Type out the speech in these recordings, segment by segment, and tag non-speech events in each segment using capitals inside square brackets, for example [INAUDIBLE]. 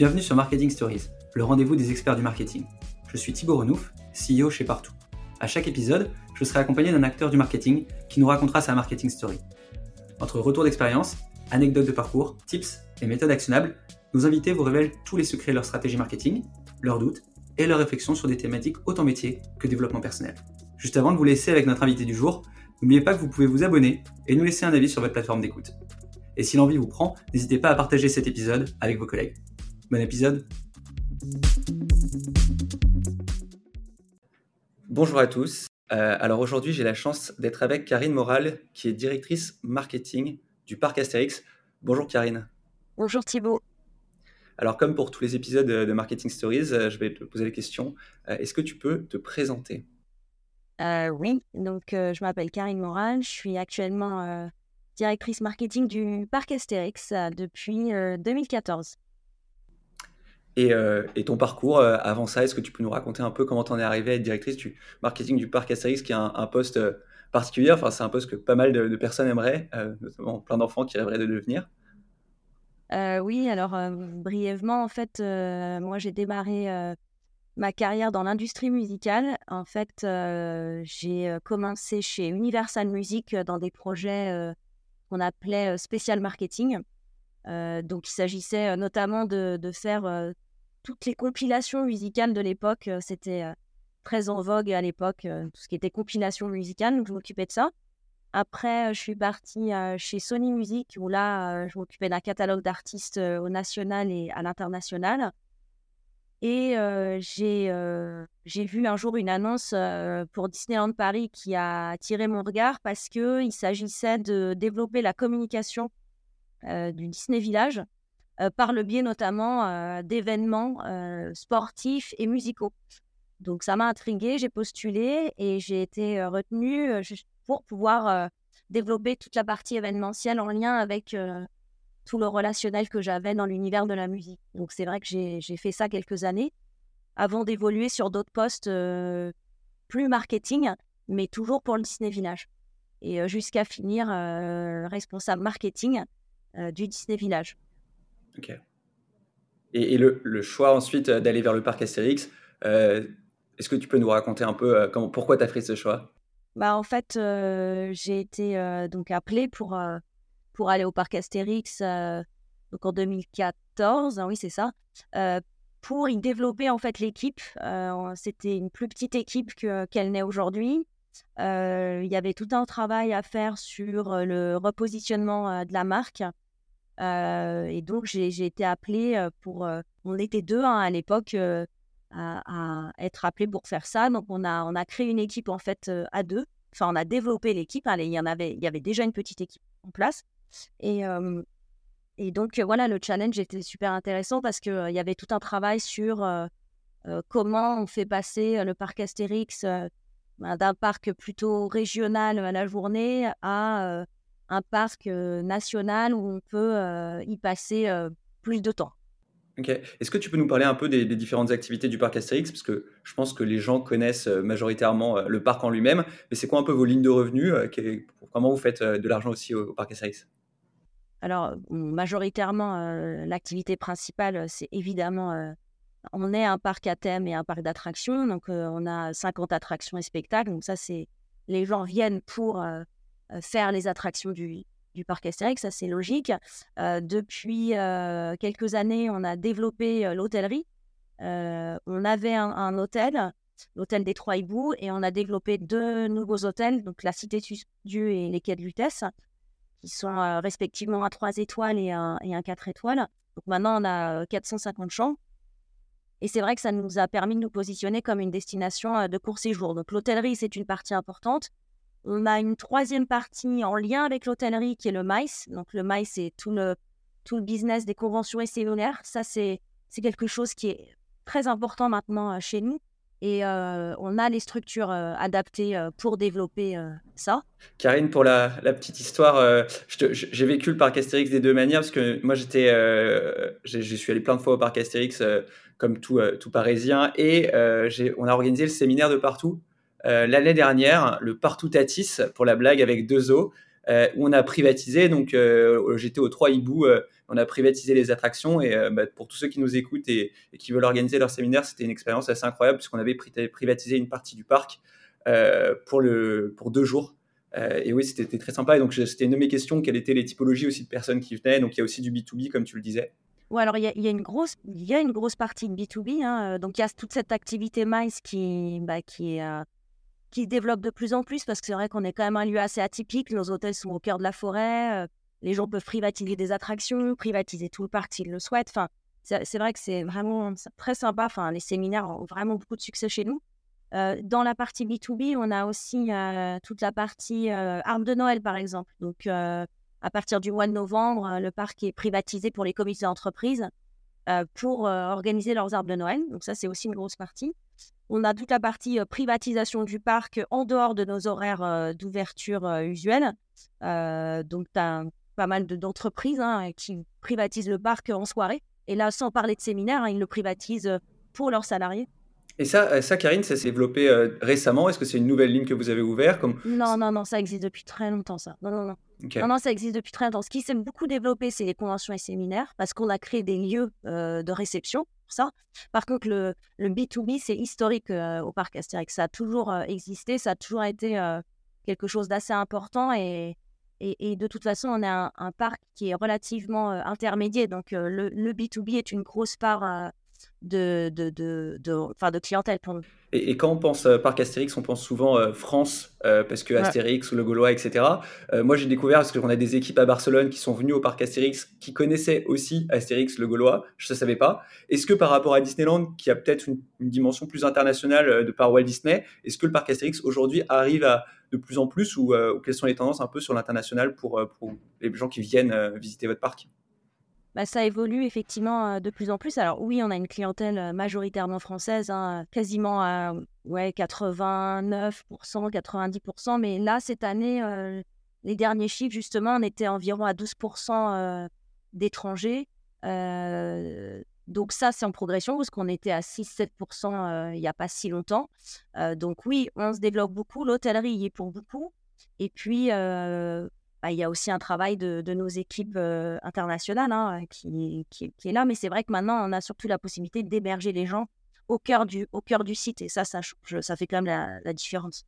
Bienvenue sur Marketing Stories, le rendez-vous des experts du marketing. Je suis Thibaut Renouf, CEO chez Partout. À chaque épisode, je serai accompagné d'un acteur du marketing qui nous racontera sa marketing story. Entre retours d'expérience, anecdotes de parcours, tips et méthodes actionnables, nos invités vous révèlent tous les secrets de leur stratégie marketing, leurs doutes et leurs réflexions sur des thématiques autant métier que développement personnel. Juste avant de vous laisser avec notre invité du jour, n'oubliez pas que vous pouvez vous abonner et nous laisser un avis sur votre plateforme d'écoute. Et si l'envie vous prend, n'hésitez pas à partager cet épisode avec vos collègues. Bon épisode Bonjour à tous. Euh, alors aujourd'hui, j'ai la chance d'être avec Karine Moral, qui est directrice marketing du parc Astérix. Bonjour Karine. Bonjour Thibault. Alors comme pour tous les épisodes de Marketing Stories, euh, je vais te poser la question. Euh, est-ce que tu peux te présenter? Oui, donc je m'appelle Karine Moral, je suis actuellement directrice marketing du parc Astérix depuis 2014. Euh, et, ton parcours euh, avant ça, est-ce que tu peux nous raconter un peu comment tu en es arrivé à être directrice du marketing du parc Astérix, qui est un, poste euh, particulier? Enfin, c'est un poste que pas mal de, personnes aimeraient, notamment plein d'enfants qui rêveraient de devenir. oui, alors brièvement, en fait, moi j'ai démarré ma carrière dans l'industrie musicale. En fait, j'ai commencé chez Universal Music dans des projets qu'on appelait spécial marketing. Donc, il s'agissait notamment de, faire toutes les compilations musicales de l'époque. C'était très en vogue à l'époque, tout ce qui était compilation musicale. Donc, je m'occupais de ça. Après, je suis partie chez Sony Music, où là, je m'occupais d'un catalogue d'artistes au national et à l'international. Et j'ai vu un jour une annonce pour Disneyland Paris qui a attiré mon regard parce qu'il s'agissait de développer la communication du Disney Village euh, par le biais notamment euh, d'événements euh, sportifs et musicaux. Donc ça m'a intriguée, j'ai postulé et j'ai été retenue pour pouvoir développer toute la partie événementielle en lien avec tout le relationnel que j'avais dans l'univers de la musique. Donc c'est vrai que j'ai fait ça quelques années avant d'évoluer sur d'autres postes plus marketing, mais toujours pour le Disney Village. Et jusqu'à finir responsable marketing du Disney Village. Ok. Et, le, choix ensuite euh, d'aller vers le parc Astérix, euh, est-ce que tu peux nous raconter un peu euh, comment, pourquoi tu as fait ce choix? Bah, En fait, j'ai été donc appelée pour, pour aller au parc Astérix donc en 2014, hein, oui c'est ça, pour y développer en fait l'équipe. C'était une plus petite équipe qu'elle n'est aujourd'hui. Il y avait tout un travail à faire sur le repositionnement de la marque. Euh, et donc, j'ai été appelée pour. on était deux hein, à l'époque à, être appelés pour faire ça. Donc, on a, créé une équipe en fait à deux. Enfin, on a développé l'équipe. Hein, il, y en avait, y avait déjà une petite équipe en place. Et, donc, voilà, le challenge était super intéressant parce qu'il il y avait tout un travail sur comment on fait passer le parc Astérix d'un parc plutôt régional à la journée à un parc national où on peut y passer plus de temps. Ok. Est-ce que tu peux nous parler un peu des, différentes activités du parc Astérix? Parce que je pense que les gens connaissent majoritairement le parc en lui-même, mais c'est quoi un peu vos lignes de revenus Comment vous faites de l'argent aussi au, parc Astérix? Alors, majoritairement, l'activité principale, c'est évidemment on est un parc à thème et un parc d'attractions. Donc, on a 50 attractions et spectacles. Donc, ça, c'est les gens viennent pour faire les attractions du, parc Astérix, ça c'est logique. Depuis quelques années, on a développé l'hôtellerie. on avait un, hôtel, l'hôtel des Trois Hiboux, et on a développé deux nouveaux hôtels, donc la Cité Dieu et les Quais de Lutèce, qui sont respectivement un 3 étoiles et un, et un 4 étoiles. Donc maintenant, on a 450 chambres. Et c'est vrai que ça nous a permis de nous positionner comme une destination de court séjour. Donc l'hôtellerie, c'est une partie importante. On a une troisième partie en lien avec l'hôtellerie qui est le MICE. Donc le MICE, c'est tout le, tout le business des conventions et séminaires. Ça, c'est quelque chose qui est très important maintenant chez nous. Et on a les structures adaptées pour développer ça. Karine, pour la, petite histoire, j'ai vécu le parc Astérix des deux manières parce que moi, j'étais, je suis allé plein de fois au parc Astérix comme tout, tout parisien et on a organisé le séminaire de partout euh, l'année dernière, le Partout Tatis, pour la blague, avec deux os. où on a privatisé. Donc, j'étais au 3 Hibou, on a privatisé les attractions. Et bah, pour tous ceux qui nous écoutent et, qui veulent organiser leur séminaire, c'était une expérience assez incroyable puisqu'on avait privatisé une partie du parc pour, le, pour deux jours. et oui, c'était très sympa. Et donc, c'était une de mes questions quelles étaient les typologies aussi de personnes qui venaient. Donc, il y a aussi du B2B, comme tu le disais. Oui, alors il y, a, une grosse, y a une grosse partie de B2B. Hein, donc il y a toute cette activité MICE qui, bah, euh, qui se développe de plus en plus parce que c'est vrai qu'on est quand même un lieu assez atypique. Nos hôtels sont au cœur de la forêt. Euh, les gens peuvent privatiser des attractions, privatiser tout le parc s'ils le souhaitent. Enfin, c'est vrai que c'est vraiment très sympa. Enfin, les séminaires ont vraiment beaucoup de succès chez nous. Euh, dans la partie B2B, on a aussi toute la partie arbre de Noël, par exemple. Donc, à partir du mois de novembre, euh, le parc est privatisé pour les comités d'entreprise euh, pour euh, organiser leurs arbres de Noël. Donc ça, c'est aussi une grosse partie. On a toute la partie privatisation du parc en dehors de nos horaires d'ouverture usuels. donc, tu as pas mal d'entreprises hein, qui privatisent le parc en soirée. Et là, sans parler de séminaires, hein, ils le privatisent pour leurs salariés. Et ça, ça Karine, ça s'est développé récemment Est-ce que c'est une nouvelle ligne que vous avez ouverte comme... Non, non, non, ça existe depuis très longtemps, ça. Non, non, non. Non, non, ça existe depuis très longtemps. Ce qui s'est beaucoup développé, c'est les conventions et séminaires, parce qu'on a créé des lieux euh, de réception pour ça. Par contre, le, le B2B, c'est historique euh, au parc Astérix. Ça a toujours euh, existé, ça a toujours été quelque chose d'assez important. Et, et, de toute façon, on a un, parc qui est relativement intermédiaire. Donc, le, le, B2B est une grosse part de, de, de, de, de clientèle pour nous. Et, quand on pense euh, parc Astérix, on pense souvent euh, France, euh, parce que Astérix ou le Gaulois, etc. moi, j'ai découvert, parce qu'on a des équipes à Barcelone qui sont venues au parc Astérix, qui connaissaient aussi Astérix, le Gaulois, je ne savais pas. Est-ce que par rapport à Disneyland, qui a peut-être une, dimension plus internationale de par Walt Disney, est-ce que le parc Astérix aujourd'hui arrive à de plus en plus, ou, ou quelles sont les tendances un peu sur l'international pour, pour les gens qui viennent visiter votre parc? Bah, ça évolue effectivement de plus en plus. Alors oui, on a une clientèle majoritairement française, hein, quasiment à ouais, 89%, 90%, mais là, cette année, les derniers chiffres, justement, on était environ à 12% d'étrangers. donc ça, c'est en progression, parce qu'on était à 6-7% il n'y a pas si longtemps. donc oui, on se développe beaucoup, l'hôtellerie y est pour beaucoup. Et puis, bah, il y a aussi un travail de, nos équipes internationales hein, qui, est là. Mais c'est vrai que maintenant, on a surtout la possibilité d'héberger les gens au cœur du, site. Et ça, ça, ça fait quand même la, différence.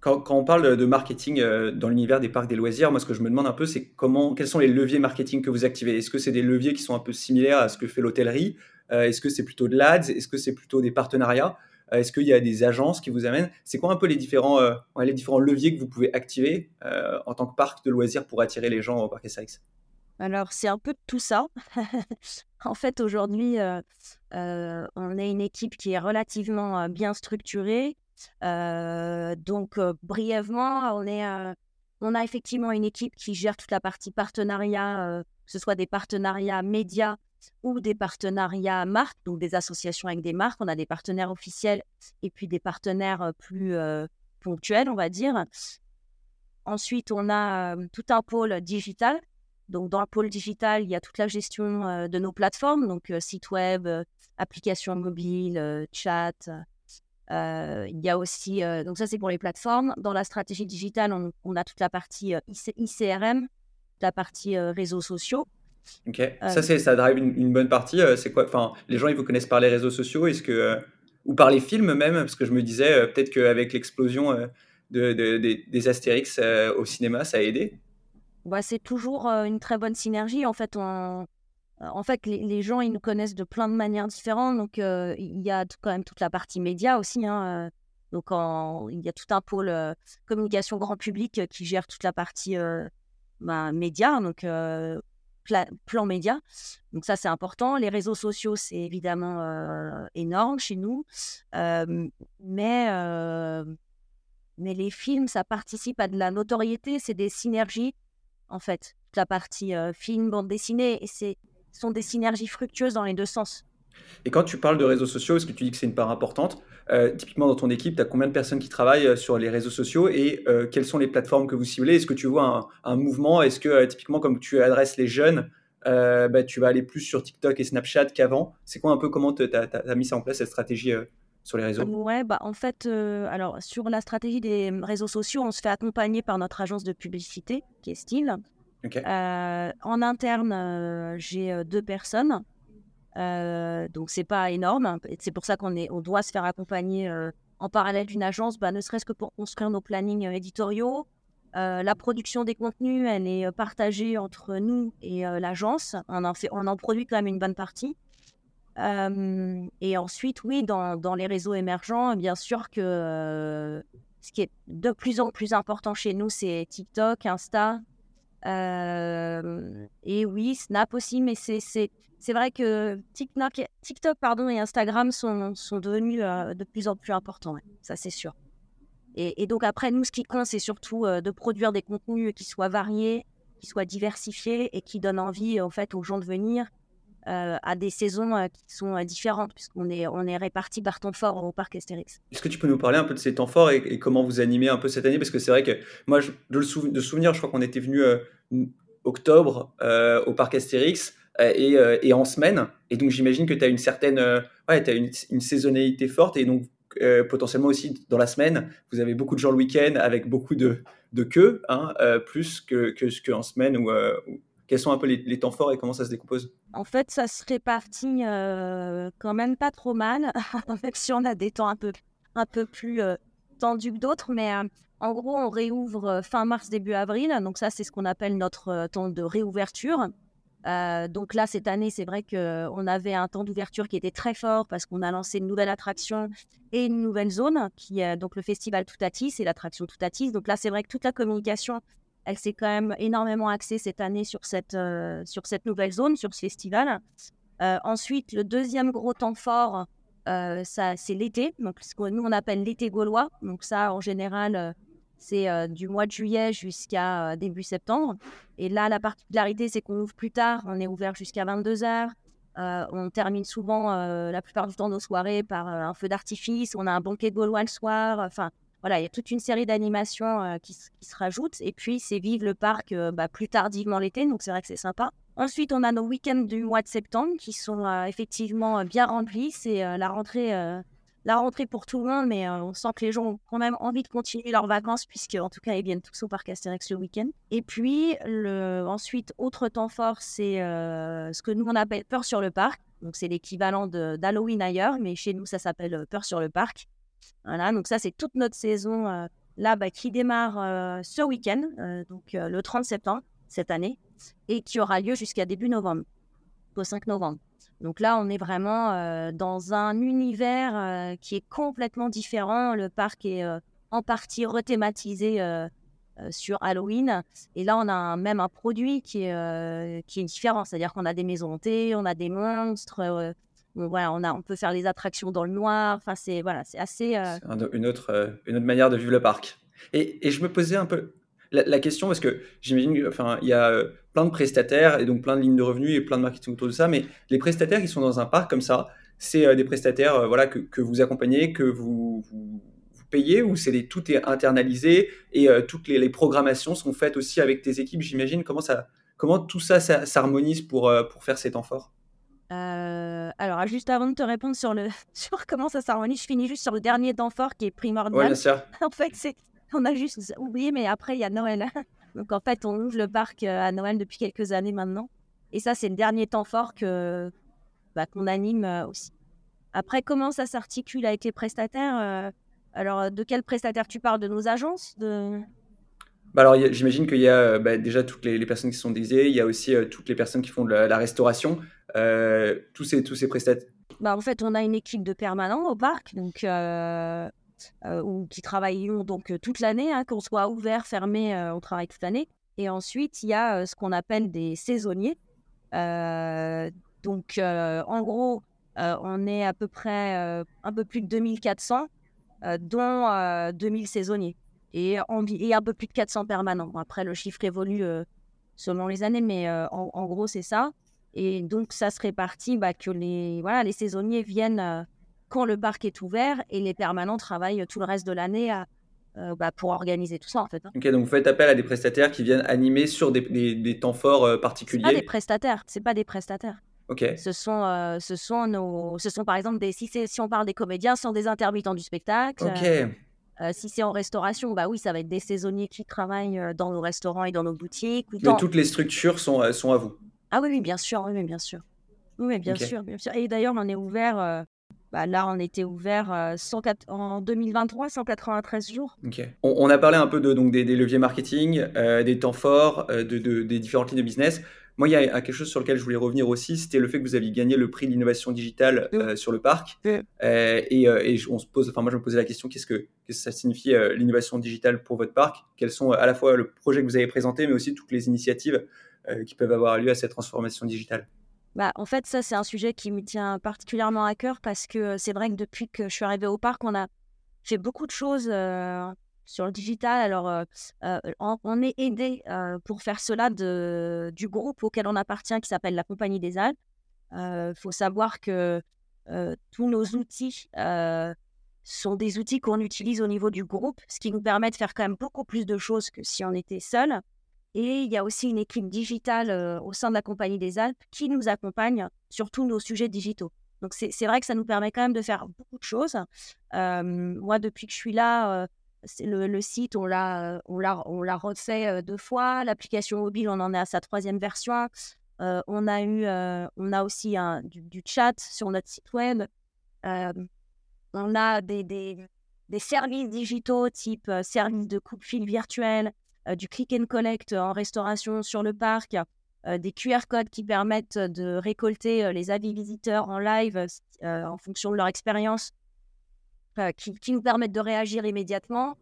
Quand, on parle de marketing dans l'univers des parcs des loisirs, moi, ce que je me demande un peu, c'est comment, quels sont les leviers marketing que vous activez? Est-ce que c'est des leviers qui sont un peu similaires à ce que fait l'hôtellerie? Est-ce que c'est plutôt de l'ADS Est-ce que c'est plutôt des partenariats? Est-ce qu'il y a des agences qui vous amènent? C'est quoi un peu les différents, euh, les différents leviers que vous pouvez activer euh, en tant que parc de loisirs pour attirer les gens au parc SAX alors, c'est un peu tout ça. [LAUGHS] en fait, aujourd'hui, on est une équipe qui est relativement bien structurée. donc, brièvement, on, est, on a effectivement une équipe qui gère toute la partie partenariat, que ce soit des partenariats médias ou des partenariats marques, donc des associations avec des marques. On a des partenaires officiels et puis des partenaires plus ponctuels, on va dire. Ensuite, on a tout un pôle digital. Donc, dans le pôle digital, il y a toute la gestion de nos plateformes, donc site web, applications mobiles, chat. il y a aussi, donc ça c'est pour les plateformes. Dans la stratégie digitale, on, on a toute la partie ICRM, la partie réseaux sociaux. Ok, euh, ça, c'est, ça drive une, bonne partie. Euh, c'est quoi Enfin, les gens, ils vous connaissent par les réseaux sociaux, est-ce que euh, ou par les films même Parce que je me disais peut-être qu'avec l'explosion de, des Astérix au cinéma, ça a aidé? Bah, c'est toujours une très bonne synergie. En fait, en fait, les, gens, ils nous connaissent de plein de manières différentes. Donc, il y a quand même toute la partie média aussi. Hein, donc, il y a tout un pôle communication grand public qui gère toute la partie bah, média. Donc, plan média. Donc ça, c'est important. Les réseaux sociaux, c'est évidemment euh, énorme chez nous. mais, mais les films, ça participe à de la notoriété. C'est des synergies, en fait. la partie film, bande dessinée, et c'est sont des synergies fructueuses dans les deux sens. Et quand tu parles de réseaux sociaux, est-ce que tu dis que c'est une part importante euh, Typiquement, dans ton équipe, tu as combien de personnes qui travaillent euh, sur les réseaux sociaux et euh, quelles sont les plateformes que vous ciblez? Est-ce que tu vois un, mouvement? Est-ce que, typiquement, comme tu adresses les jeunes, bah, tu vas aller plus sur TikTok et Snapchat qu'avant? C'est quoi un peu comment tu as, mis ça en place, cette stratégie sur les réseaux? Ouais, bah, en fait, alors sur la stratégie des réseaux sociaux, on se fait accompagner par notre agence de publicité, qui est Style. en interne, j'ai deux personnes. Donc, c'est pas énorme. C'est pour ça qu'on on doit se faire accompagner en parallèle d'une agence, bah, ne serait-ce que pour construire nos plannings éditoriaux. la production des contenus, elle est partagée entre nous et l'agence. On, en on en produit quand même une bonne partie et ensuite, oui, dans, dans, les réseaux émergents, bien sûr que ce qui est de plus en plus important chez nous, c'est TikTok, Insta. Et oui, Snap aussi, mais c'est vrai que TikTok, pardon, et Instagram sont, devenus de plus en plus importants, ça c'est sûr. Et, donc après, nous, ce qui compte, c'est surtout de produire des contenus qui soient variés, qui soient diversifiés et qui donnent envie en fait aux gens de venir euh, à des saisons euh, qui sont euh, différentes, puisqu'on est, on est répartis par temps fort au parc Astérix. Est-ce que tu peux nous parler un peu de ces temps forts et, comment vous animez un peu cette année? Parce que c'est vrai que moi, de, le de souvenir, je crois qu'on était venu octobre au parc Astérix. Et, et, en semaine. Et donc j'imagine que tu as une certaine ouais, as une, une, saisonnalité forte et donc potentiellement aussi dans la semaine, vous avez beaucoup de gens le week-end avec beaucoup de, de queues, hein, plus que, que, que, en semaine ou quels sont un peu les, temps forts et comment ça se décompose? En fait, ça se répartit euh, quand même pas trop mal, [LAUGHS] même si on a des temps un peu, un peu plus euh, tendus que d'autres. Mais euh, en gros, on réouvre fin mars, début avril. Donc ça, c'est ce qu'on appelle notre temps de réouverture. donc là, cette année, c'est vrai qu'on avait un temps d'ouverture qui était très fort parce qu'on a lancé une nouvelle attraction et une nouvelle zone, qui est donc le festival Toutatis et l'attraction Toutatis. Donc là, c'est vrai que toute la communication elle s'est quand même énormément axée cette année sur cette, euh, sur cette nouvelle zone, sur ce festival. Euh, ensuite, le deuxième gros temps fort, euh, ça, c'est l'été. Donc, ce que nous, on appelle l'été gaulois. Donc, ça, en général, c'est du mois de juillet jusqu'à début septembre. Et là, la particularité, c'est qu'on ouvre plus tard. On est ouvert jusqu'à 22h. on termine souvent, la plupart du temps, nos soirées par un feu d'artifice. On a un banquet gaulois le soir. Enfin, voilà, il y a toute une série d'animations qui, se rajoutent. Et puis, c'est vivre le parc bah, plus tardivement l'été, donc c'est vrai que c'est sympa. Ensuite, on a nos week-ends du mois de septembre qui sont effectivement bien remplis. C'est la rentrée. la pour tout le monde, mais on sent que les gens ont quand même envie de continuer leurs vacances, puisque en tout cas, ils viennent tous au parc Astérix le week-end. Et puis, ensuite, autre temps fort, c'est ce que nous, on appelle Peur sur le parc. Donc, c'est l'équivalent d'Halloween ailleurs, mais chez nous, ça s'appelle Peur sur le parc. Voilà, donc ça, c'est toute notre saison euh, là bah, qui démarre euh, ce week-end, euh, donc le 30 septembre cette année, et qui aura lieu jusqu'à début novembre, au 5 novembre. Donc là, on est vraiment dans un univers qui est complètement différent. Le parc est en partie rethématisé sur Halloween. Et là, on a même un produit qui est, qui est différent. C'est-à-dire qu'on a des maisons hantées, on a des monstres, voilà, on, a, on peut faire les attractions dans le noir. Enfin, c'est voilà, c'est assez. Euh une, autre, euh, une autre manière de vivre le parc. Et, et je me posais un peu la, question parce que j'imagine enfin, il y a euh, plein de prestataires et donc plein de lignes de revenus et plein de marketing autour de ça. Mais les prestataires qui sont dans un parc comme ça, c'est des prestataires voilà, que, que, vous accompagnez, que vous, payez ou c'est tout est internalisé et toutes les, les, programmations sont faites aussi avec tes équipes, j'imagine? Comment, ça, comment tout ça s'harmonise pour, pour faire ces temps forts euh, alors, juste avant de te répondre sur, le, [LAUGHS] sur comment ça s'harmonise, je finis juste sur le dernier temps fort qui est primordial. bien sûr. [LAUGHS] en fait, c'est, on a juste oublié, mais après, il y a Noël. [LAUGHS] Donc, en fait, on ouvre le parc euh, à Noël depuis quelques années maintenant. Et ça, c'est le dernier temps fort que, bah, qu'on anime euh, aussi. Après, comment ça s'articule avec les prestataires Alors, de quel prestataire tu parles? De nos agences? De... Bah alors, j'imagine qu'il y a bah, déjà toutes les, personnes qui sont dédiées, il y a aussi toutes les personnes qui font de la restauration. Euh, tous ces, tous ces prestataires bah, En fait, on a une équipe de permanents au parc, donc, euh, euh, qui travaillent donc, toute l'année, hein, qu'on soit ouvert, fermé, on travaille toute l'année. Et ensuite, il y a ce qu'on appelle des saisonniers. donc, en gros, on est à peu près un peu plus de 2400, dont 2000 saisonniers. Et, un peu plus de 400 permanents. Après, le chiffre évolue selon les années, mais en, gros, c'est ça. Et donc, ça se répartit bah, que les, voilà, les saisonniers viennent euh, quand le parc est ouvert et les permanents travaillent tout le reste de l'année euh, bah, pour organiser tout ça, en fait. Hein. Ok, donc vous faites appel à des prestataires qui viennent animer sur des, des, temps forts euh, particuliers. Pas des prestataires, c'est pas des prestataires. Ok. Ce sont, ce sont nos, ce sont par exemple des, si, si on parle des comédiens, ce sont des intermittents du spectacle. Ok. si c'est en restauration, bah oui, ça va être des saisonniers qui travaillent dans nos restaurants et dans nos boutiques. Mais toutes les structures sont, sont à vous. Ah oui, oui, bien sûr, oui, bien sûr. Oui, bien sûr, bien sûr. Et d'ailleurs, on est ouvert bah, là, on était ouvert euh, en 2023, 193 jours. On, a parlé un peu de, donc, des, leviers marketing, euh, des temps forts, euh, de, des différentes lignes de business. Moi, il y a quelque chose sur lequel je voulais revenir aussi, c'était le fait que vous aviez gagné le prix de l'innovation digitale sur le parc. et, on se pose, enfin moi, je me posais la question qu'est-ce que, que ça signifie l'innovation digitale pour votre parc? Quels sont à la fois le projet que vous avez présenté, mais aussi toutes les initiatives qui peuvent avoir lieu à cette transformation digitale bah, en fait, ça, c'est un sujet qui me tient particulièrement à cœur parce que c'est vrai que depuis que je suis arrivée au parc, on a fait beaucoup de choses sur le digital. Alors, on, est aidé pour faire cela du groupe auquel on appartient qui s'appelle la Compagnie des Alpes. Il faut savoir que tous nos outils sont des outils qu'on utilise au niveau du groupe, ce qui nous permet de faire quand même beaucoup plus de choses que si on était seul. Et il y a aussi une équipe digitale au sein de la Compagnie des Alpes qui nous accompagne sur tous nos sujets digitaux. Donc c'est vrai que ça nous permet quand même de faire beaucoup de choses. moi, depuis que je suis là, le, site, on l'a refait deux fois. L'application mobile, on en est à sa troisième version. on, a eu, on a aussi un, du, chat sur notre site web. on a des, des, des, services digitaux type service de coupe-fil virtuel, euh, du click and collect en restauration sur le parc, euh, des QR codes qui permettent de récolter euh, les avis visiteurs en live en fonction de leur expérience, qui, nous permettent de réagir immédiatement.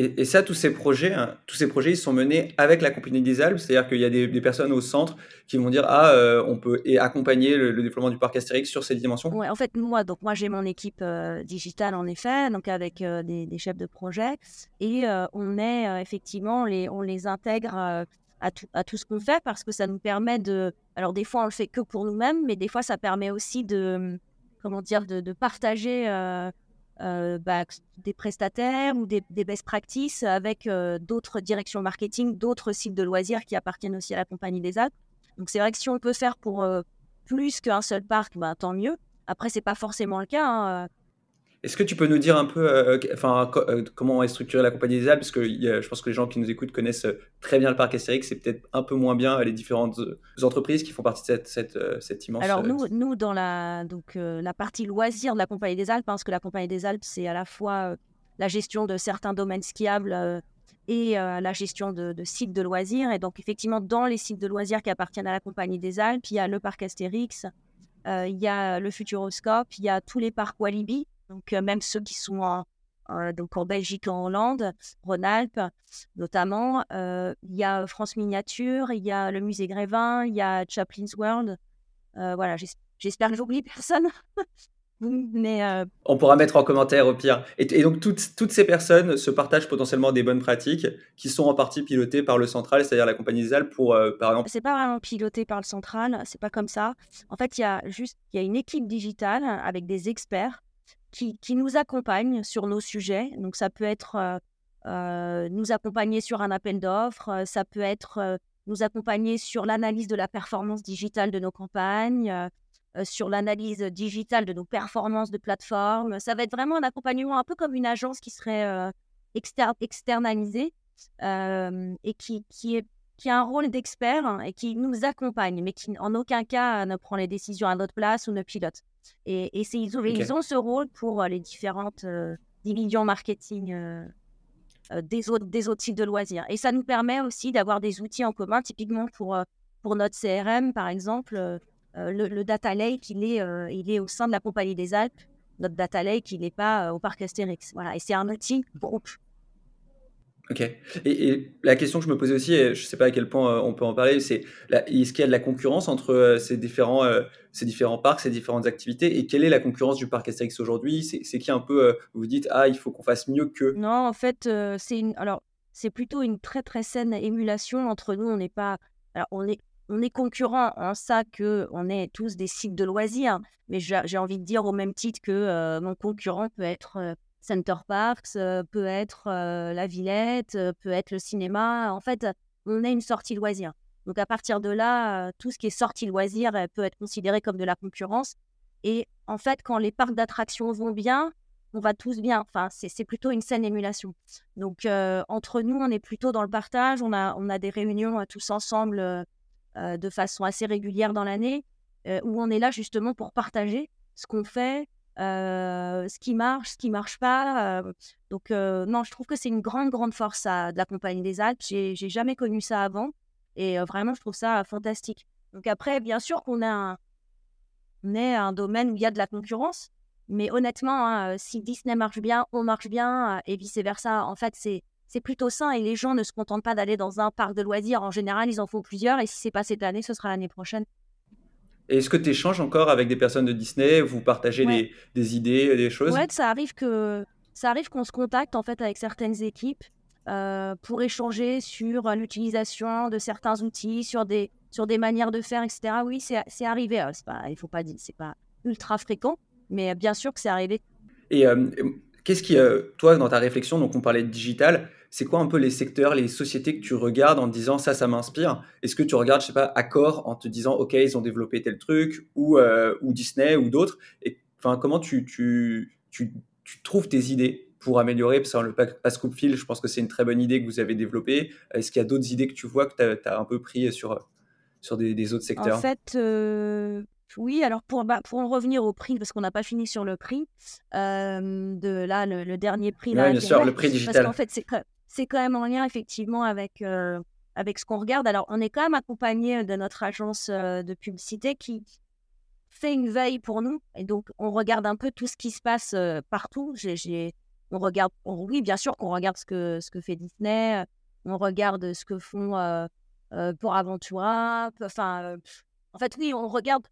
Et, ça, tous ces projets, hein, tous ces projets, ils sont menés avec la Compagnie des Alpes, c'est-à-dire qu'il y a des, personnes au centre qui vont dire ah, on peut accompagner le, déploiement du parc Astérix sur ces dimensions. En fait, moi, donc moi j'ai mon équipe digitale en effet, donc avec des, chefs de projet, et on est effectivement les, on les intègre à tout, à tout ce qu'on fait parce que ça nous permet de. Alors des fois on le fait que pour nous-mêmes, mais des fois ça permet aussi de comment dire de, partager euh, bah, des prestataires ou des, best practices avec euh, d'autres directions marketing, d'autres sites de loisirs qui appartiennent aussi à la compagnie des Alpes. Donc c'est vrai que si on peut faire pour euh, plus qu'un seul parc, bah, tant mieux. Après, c'est pas forcément le cas. Hein, est-ce que tu peux nous dire un peu euh, enfin, euh, comment est structurée la compagnie des Alpes Parce que je pense que les gens qui nous écoutent connaissent euh, très bien le parc Astérix, c'est peut-être un peu moins bien les différentes entreprises qui font partie de cette, cette, cette immense. Alors, nous, nous dans la, donc, la partie loisirs de la compagnie des Alpes, parce que la compagnie des Alpes, c'est à la fois la gestion de certains domaines skiables et la gestion de, de, sites de loisirs. Et donc, effectivement, dans les sites de loisirs qui appartiennent à la compagnie des Alpes, il y a le parc Astérix, il y a le Futuroscope, il y a tous les parcs Walibi donc même ceux qui sont en, donc en Belgique, en Hollande, Rhône-Alpes notamment. il y a France Miniature, il y a le musée Grévin, il y a Chaplin's World. voilà, j'espère que j'oublie [LAUGHS] personne. Mais On pourra mettre en commentaire au pire. Et, donc toutes, toutes, ces personnes se partagent potentiellement des bonnes pratiques qui sont en partie pilotées par le central, c'est-à-dire la compagnie des Alpes pour, par exemple. C'est pas vraiment piloté par le central, c'est pas comme ça. En fait, il y a juste il y a une équipe digitale avec des experts qui, nous accompagnent sur nos sujets. Donc ça peut être euh, euh, nous accompagner sur un appel d'offres, euh, ça peut être nous accompagner sur l'analyse de la performance digitale de nos campagnes, sur l'analyse digitale de nos performances de plateforme. Ça va être vraiment un accompagnement un peu comme une agence qui serait externalisée et qui, qui, est, qui a un rôle d'expert et qui nous accompagne, mais qui en aucun cas ne prend les décisions à notre place ou ne pilote. Et, ils, ont, ce rôle pour euh, les différentes euh, divisions marketing euh, des, autres, des autres sites de loisirs. Et ça nous permet aussi d'avoir des outils en commun, typiquement pour, pour notre CRM, par exemple. Le, data lake, il est, il est au sein de la Compagnie des Alpes. Notre data lake, il n'est pas au parc Astérix. Voilà. Et c'est un outil groupe. Ok. Et, la question que je me posais aussi, et je ne sais pas à quel point euh, on peut en parler, c'est est-ce qu'il y a de la concurrence entre euh, ces, différents, euh, ces différents parcs, ces différentes activités Et quelle est la concurrence du parc Astérix aujourd'hui? C'est qui un peu, vous dites, ah, il faut qu'on fasse mieux que. Non, en fait, c'est c'est plutôt une très très saine émulation entre nous. On n'est pas. On est. On est concurrents en ça que on est tous des sites de loisirs, mais j'ai envie de dire au même titre que mon concurrent peut être Center Parks, peut être la Villette, peut être le cinéma. En fait, on est une sortie loisir. Donc à partir de là, tout ce qui est sortie loisir peut être considéré comme de la concurrence. Et en fait, quand les parcs d'attractions vont bien, on va tous bien. Enfin, c'est plutôt une saine émulation. Donc, entre nous, on est plutôt dans le partage. On a, on a des réunions tous ensemble de façon assez régulière dans l'année, où on est là justement pour partager ce qu'on fait, ce qui marche, ce qui marche pas. donc, non, je trouve que c'est une grande, grande force de la Compagnie des Alpes. J'ai jamais connu ça avant. Et vraiment, je trouve ça fantastique. Donc après, bien sûr qu'on a est un domaine où il y a de la concurrence. Mais honnêtement, hein, si Disney marche bien, on marche bien et vice-versa. En fait, c'est c'est plutôt sain et les gens ne se contentent pas d'aller dans un parc de loisirs. En général, ils en font plusieurs et si c'est pas cette année, ce sera l'année prochaine. Est-ce que tu échanges encore avec des personnes de Disney? Vous partagez des, idées, des choses? Ouais, ça arrive que ça arrive qu'on se contacte en fait avec certaines équipes pour échanger sur l'utilisation de certains outils, sur des sur des manières de faire, etc. Oui, c'est arrivé. Hein, pas, il faut pas dire, c'est pas ultra fréquent, mais bien sûr que c'est arrivé. Et qu'est-ce qui, toi, dans ta réflexion, donc on parlait de digital, c'est quoi un peu les secteurs, les sociétés que tu regardes en te disant ça, ça m'inspire? Est-ce que tu regardes, je sais pas, Accor en te disant ok, ils ont développé tel truc ou, ou Disney ou d'autres? Et enfin, comment tu, tu, tu, tu trouves tes idées pour améliorer? Parce que le pass coupe fil, je pense que c'est une très bonne idée que vous avez développée. Est-ce qu'il y a d'autres idées que tu vois que tu as, un peu pris sur, sur des, autres secteurs? En fait, euh, oui. Alors pour, bah, pour en revenir au prix, parce qu'on n'a pas fini sur le prix euh, de là le, dernier prix. Oui, bien sûr, le prix digital. Parce qu'en fait, c'est quand même en lien effectivement avec euh, avec ce qu'on regarde. Alors on est quand même accompagné de notre agence de publicité qui fait une veille pour nous et donc on regarde un peu tout ce qui se passe partout. J'ai on regarde, oui, bien sûr qu'on regarde ce que, ce que fait Disney, on regarde ce que font euh, pour Aventura. Enfin, euh, en fait, oui, on regarde.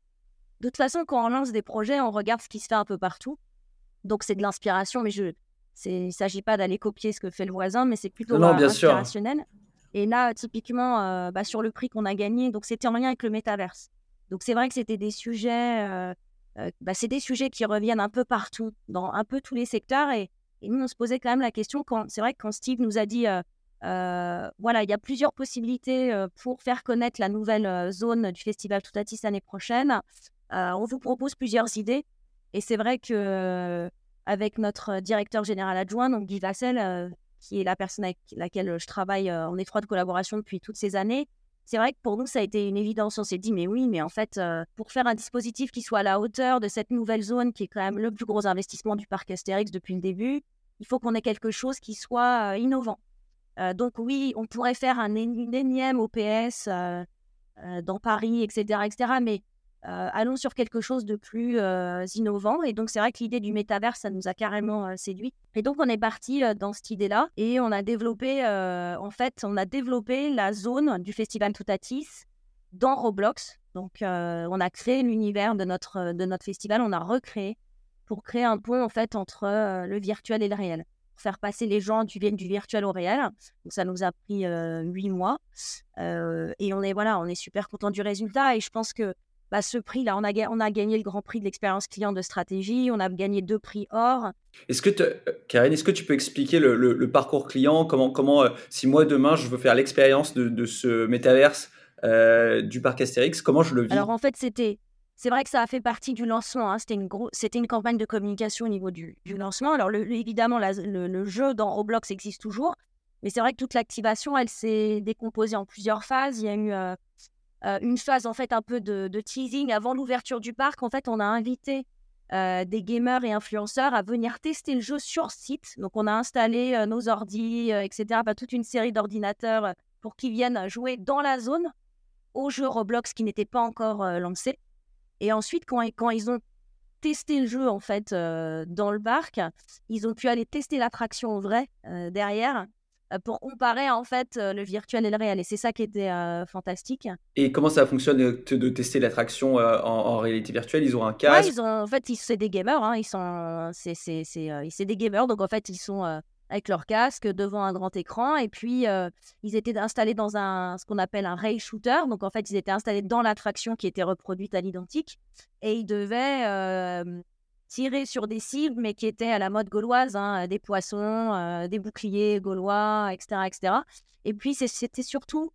De toute façon, quand on lance des projets, on regarde ce qui se fait un peu partout. Donc, c'est de l'inspiration, mais je, il ne s'agit pas d'aller copier ce que fait le voisin, mais c'est plutôt non, inspirationnel. Et là, typiquement, euh, bah, sur le prix qu'on a gagné, donc c'était en lien avec le métaverse. Donc, c'est vrai que c'était des sujets, bah, c'est des sujets qui reviennent un peu partout, dans un peu tous les secteurs. Et, et nous, on se posait quand même la question, quand, c'est vrai que quand Steve nous a dit, euh, voilà, il y a plusieurs possibilités euh, pour faire connaître la nouvelle euh, zone du festival Toutatis l'année prochaine. on vous propose plusieurs idées. Et c'est vrai que avec notre directeur général adjoint, donc Guy Vassel, qui est la personne avec laquelle je travaille en étroite collaboration depuis toutes ces années, c'est vrai que pour nous, ça a été une évidence. On s'est dit, mais oui, mais en fait, pour faire un dispositif qui soit à la hauteur de cette nouvelle zone, qui est quand même le plus gros investissement du parc Astérix depuis le début, il faut qu'on ait quelque chose qui soit innovant. Euh, donc oui, on pourrait faire un énième OPS euh, euh, dans Paris, etc., etc. Mais allons sur quelque chose de plus innovant. Et donc c'est vrai que l'idée du métavers, ça nous a carrément séduit. Et donc on est parti dans cette idée-là et on a développé, en fait, on a développé la zone du festival Toutatis dans Roblox. Donc on a créé l'univers de notre de notre festival, on a recréé pour créer un pont en fait entre le virtuel et le réel faire passer les gens du, du virtuel au réel. Donc ça nous a pris huit mois. et on est, voilà, on est super content du résultat. Et je pense que bah, ce prix-là, on a, on a gagné le grand prix de l'expérience client de stratégie. On a gagné deux prix or. Est-ce que, Karine, est-ce que tu peux expliquer le, parcours client Comment, comment si moi demain je veux faire l'expérience de, de, ce métaverse du parc Astérix, comment je le vis? Alors en fait, c'était c'est vrai que ça a fait partie du lancement. Hein. C'était une, c'était une campagne de communication au niveau du, lancement. Alors, évidemment, le, jeu dans Roblox existe toujours. Mais c'est vrai que toute l'activation, elle s'est décomposée en plusieurs phases. Il y a eu euh, euh, une phase, en fait, un peu de, teasing avant l'ouverture du parc. En fait, on a invité euh, des gamers et influenceurs à venir tester le jeu sur site. Donc, on a installé nos ordis, etc. toute une série d'ordinateurs pour qu'ils viennent jouer dans la zone au jeu Roblox qui n'était pas encore lancé. Et ensuite, quand, ils ont testé le jeu en fait euh, dans le parc, ils ont pu aller tester l'attraction au vrai euh, derrière euh, pour comparer en fait le virtuel et le réel. Et c'est ça qui était fantastique. Et comment ça fonctionne de, tester l'attraction en, réalité virtuelle? Ils ont un casque? ils ont, en fait, c'est des gamers. Hein, ils sont, c'est, c'est, c'est, des gamers. Donc en fait, ils sont avec leur casque devant un grand écran. Et puis, euh, ils étaient installés dans un, ce qu'on appelle un ray shooter. Donc, en fait, ils étaient installés dans l'attraction qui était reproduite à l'identique. Et ils devaient euh, tirer sur des cibles, mais qui étaient à la mode gauloise, hein, des poissons, euh, des boucliers gaulois, etc., etc. Et puis, c'était surtout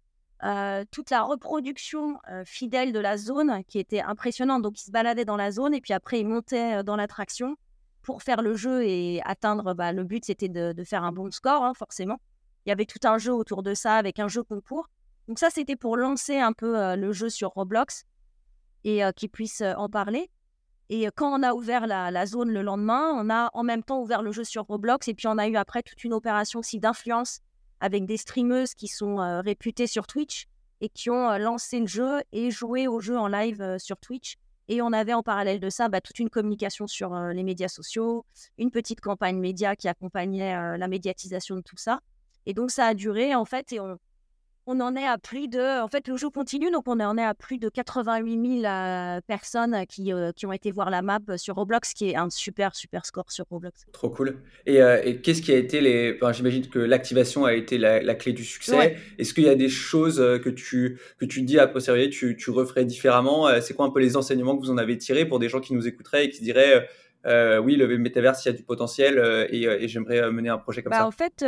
toute la reproduction fidèle de la zone qui était impressionnante. Donc, ils se baladaient dans la zone et puis après, ils montaient dans l'attraction pour faire le jeu et atteindre. Bah, le but, c'était de, faire un bon score, hein, forcément. Il y avait tout un jeu autour de ça avec un jeu concours. Donc, ça, c'était pour lancer un peu le jeu sur Roblox et qu'ils puissent en parler. Et quand on a ouvert la, zone le lendemain, on a en même temps ouvert le jeu sur Roblox et puis on a eu après toute une opération aussi d'influence avec des streameuses qui sont réputées sur Twitch et qui ont lancé le jeu et joué au jeu en live sur Twitch. Et on avait en parallèle de ça bah, toute une communication sur les médias sociaux, une petite campagne média qui accompagnait la médiatisation de tout ça. Et donc ça a duré en fait et on, on en est à plus de. En fait, le jeu continue, donc on en est à plus de 88 000 euh, personnes qui, euh, qui, ont été voir la map sur Roblox, qui est un super, super score sur Roblox. Trop cool. Et, euh, qu'est-ce qui a été les. J'imagine que l'activation a été la, clé du succès. Est-ce qu'il y a des choses que tu, que tu dis à posteriori, tu, tu referais différemment? C'est quoi un peu les enseignements que vous en avez tirés pour des gens qui nous écouteraient et qui se diraient. oui, le métaverse, il y a du potentiel et, j'aimerais mener un projet comme bah, ça? En fait,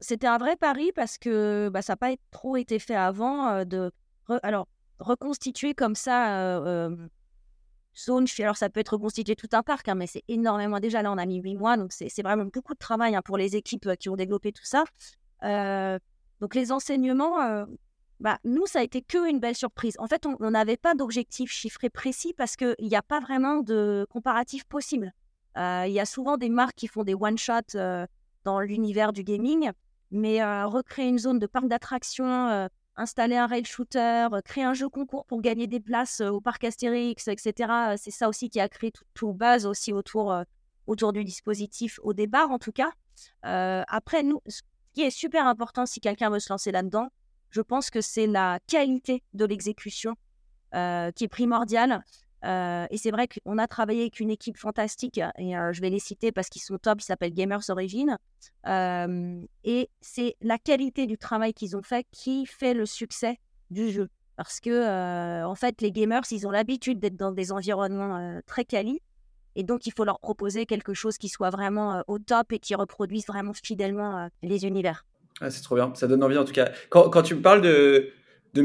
c'était un vrai pari parce que bah, ça n'a pas trop été fait avant de alors reconstituer comme ça zone. Alors ça peut être reconstitué tout un parc, hein, mais c'est énormément. Déjà là, on a mis huit mois, donc c'est vraiment beaucoup de travail hein, pour les équipes qui ont développé tout ça. donc les enseignements, bah, nous, ça a été que une belle surprise. En fait, on n'avait pas d'objectif chiffré précis parce qu'il n'y a pas vraiment de comparatif possible. Il y a souvent des marques qui font des one-shots dans l'univers du gaming, mais euh, recréer une zone de parc d'attractions, euh, installer un rail shooter, euh, créer un jeu concours pour gagner des places au parc Astérix, etc. C'est ça aussi qui a créé tout, tout base aussi autour, autour du dispositif au départ, en tout cas. après, nous, ce qui est super important si quelqu'un veut se lancer là-dedans, je pense que c'est la qualité de l'exécution qui est primordiale. Et c'est vrai qu'on a travaillé avec une équipe fantastique, et je vais les citer parce qu'ils sont top, ils s'appellent Gamers Origin. Et c'est la qualité du travail qu'ils ont fait qui fait le succès du jeu. Parce que, en fait, les gamers, ils ont l'habitude d'être dans des environnements très quali. Et donc, il faut leur proposer quelque chose qui soit vraiment au top et qui reproduise vraiment fidèlement les univers. Ah, c'est trop bien, ça donne envie en tout cas. Quand, tu me parles de, de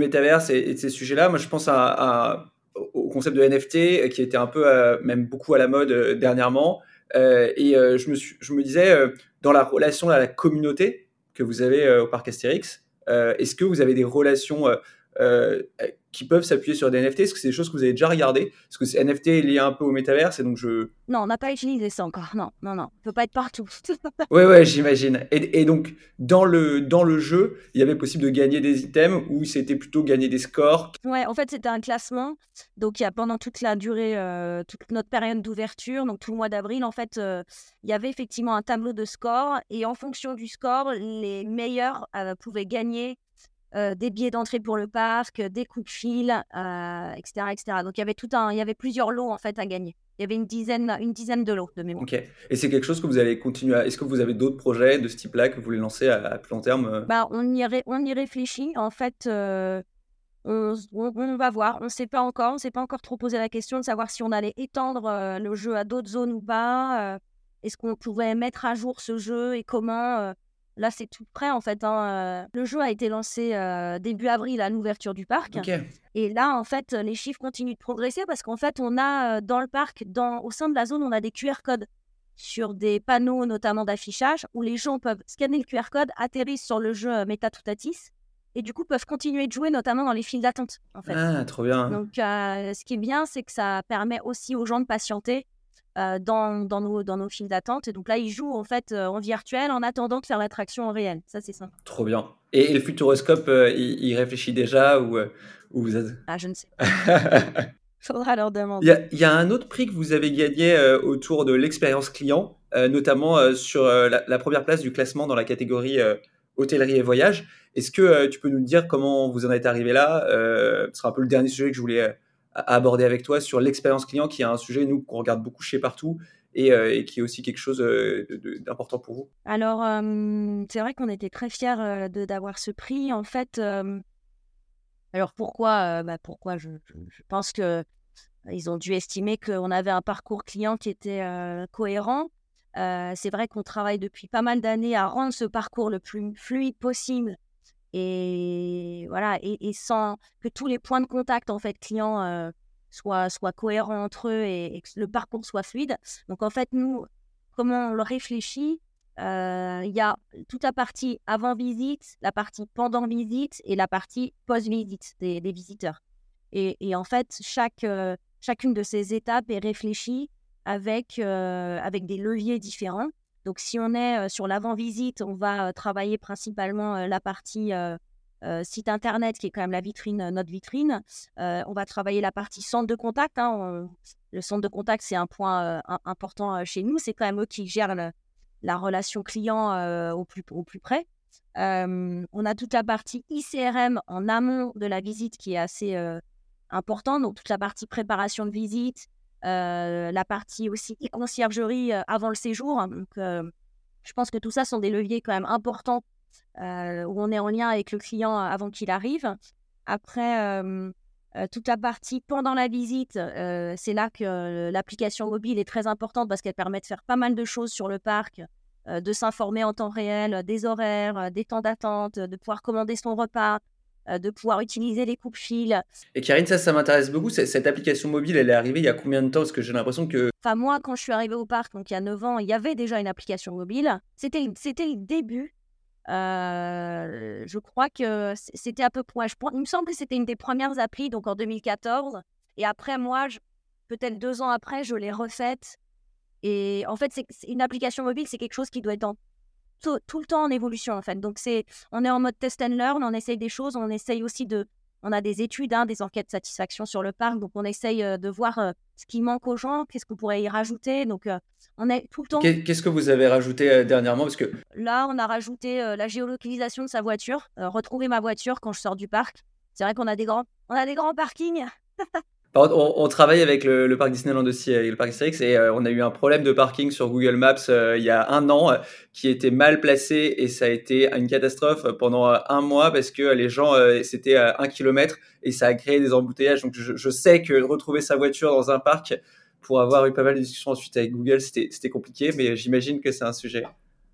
et, de ces sujets-là, moi je pense à au concept de NFT euh, qui était un peu, euh, même beaucoup à la mode euh, dernièrement. et je, me je me disais, dans la relation à la communauté que vous avez au parc Astérix, est-ce que vous avez des relations qui peuvent s'appuyer sur des NFT Est-ce que c'est des choses que vous avez déjà regardées Est-ce que c'est NFT est lié un peu au métaverse et donc je... Non, on n'a pas utilisé ça encore. Non, non, non. ne peut pas être partout. [LAUGHS] ouais, ouais, j'imagine. Et, et, donc, dans le, dans le jeu, il y avait possible de gagner des items ou c'était plutôt gagner des scores Ouais, en fait, c'était un classement. Donc, il y a pendant toute la durée, euh, toute notre période d'ouverture, donc tout le mois d'avril, en fait, euh, il y avait effectivement un tableau de scores. Et en fonction du score, les meilleurs euh, pouvaient gagner euh, des billets d'entrée pour le parc, des coups de fil, euh, etc., etc. Donc il y avait tout un, il y avait plusieurs lots en fait à gagner. Il y avait une dizaine, une dizaine de lots de mémoire. Ok. Et c'est quelque chose que vous allez continuer à. Est-ce que vous avez d'autres projets de ce type-là que vous voulez lancer à, plus long terme euh? Bah, on y, on y réfléchit. En fait, on, va voir. On ne sait pas encore. On ne s'est pas encore trop posé la question de savoir si on allait étendre le jeu à d'autres zones ou pas. Est-ce qu'on pourrait mettre à jour ce jeu et comment Là, c'est tout prêt en fait. Hein, le jeu a été lancé début avril à l'ouverture du parc. Et là, en fait, les chiffres continuent de progresser parce qu'en fait, on a dans le parc, dans, au sein de la zone, on a des QR codes sur des panneaux notamment d'affichage où les gens peuvent scanner le QR code, atterrir sur le jeu Metatoutatis et du coup peuvent continuer de jouer notamment dans les files d'attente. En fait. Ah, trop bien. Donc, ce qui est bien, c'est que ça permet aussi aux gens de patienter euh, dans, dans, nos, dans nos files d'attente. Et donc là, ils jouent en fait euh, en virtuel en attendant de faire l'attraction en réel. Ça, c'est simple. Trop bien. Et, le Futuroscope, euh, il, réfléchit déjà ou, ou vous êtes... Ah, je ne sais pas. [LAUGHS] Faudra leur demander. Il y, a un autre prix que vous avez gagné autour de l'expérience client, notamment sur la, la, première place du classement dans la catégorie hôtellerie et voyage. Est-ce que tu peux nous dire comment vous en êtes arrivé là Ce sera un peu le dernier sujet que je voulais à aborder avec toi sur l'expérience client, qui est un sujet, nous, qu'on regarde beaucoup chez Partout et, euh, qui est aussi quelque chose euh, d'important pour vous Alors, euh, c'est vrai qu'on était très fiers d'avoir ce prix. En fait, alors pourquoi bah Pourquoi je, pense que ils ont dû estimer qu'on avait un parcours client qui était cohérent. c'est vrai qu'on travaille depuis pas mal d'années à rendre ce parcours le plus fluide possible et voilà, et, sans que tous les points de contact en fait clients soient, soient cohérents entre eux et, que le parcours soit fluide. Donc en fait, nous, comment on le réfléchit Il y a toute la partie avant visite, la partie pendant visite et la partie post visite des, visiteurs. Et, en fait, chaque, chacune de ces étapes est réfléchie avec, avec des leviers différents. Donc, si on est sur l'avant-visite, on va travailler principalement la partie site internet, qui est quand même la vitrine, notre vitrine. on va travailler la partie centre de contact. Hein, le centre de contact, c'est un point important chez nous. C'est quand même eux qui gèrent la relation client au, plus, au plus près. on a toute la partie ICRM en amont de la visite qui est assez importante. Donc, toute la partie préparation de visite, euh, la partie aussi e-conciergerie euh, avant le séjour. Hein, donc, euh, je pense que tout ça sont des leviers quand même importants où on est en lien avec le client avant qu'il arrive. Après, toute la partie pendant la visite, c'est là que l'application mobile est très importante parce qu'elle permet de faire pas mal de choses sur le parc, de s'informer en temps réel des horaires, des temps d'attente, de pouvoir commander son repas, de pouvoir utiliser les coupes-fils. Et Karine, ça, ça m'intéresse beaucoup. Cette application mobile, elle est arrivée il y a combien de temps? Parce que j'ai l'impression que... Enfin, moi, quand je suis arrivée au parc, donc il y a 9 ans, il y avait déjà une application mobile. C'était, c'était le début. Euh, je crois que c'était à peu près... Je, il me semble que c'était une des premières applis, donc en 2014. Et après, moi, peut-être deux ans après, je l'ai refaite. Et en fait, c'est, une application mobile, c'est quelque chose qui doit être en tout, le temps en évolution en fait. Donc c'est, on est en mode test and learn, on essaye des choses, on essaye aussi de, on a des études, hein, des enquêtes de satisfaction sur le parc, donc on essaye euh, de voir euh, ce qui manque aux gens, qu'est-ce qu'on pourrait y rajouter. Donc euh, on est tout le temps. Qu'est-ce que vous avez rajouté dernièrement? Parce que là, on a rajouté la géolocalisation de sa voiture, retrouver ma voiture quand je sors du parc. C'est vrai qu'on a des grands, on a des grands parkings. [LAUGHS] on, travaille avec le, parc Disneyland aussi, avec le parc Astérix, et euh, on a eu un problème de parking sur Google Maps euh, il y a un an euh, qui était mal placé et ça a été une catastrophe pendant un mois parce que les gens, c'était un kilomètre et ça a créé des embouteillages. Donc je, sais que retrouver sa voiture dans un parc pour avoir eu pas mal de discussions ensuite avec Google, c'était compliqué, mais j'imagine que c'est un sujet.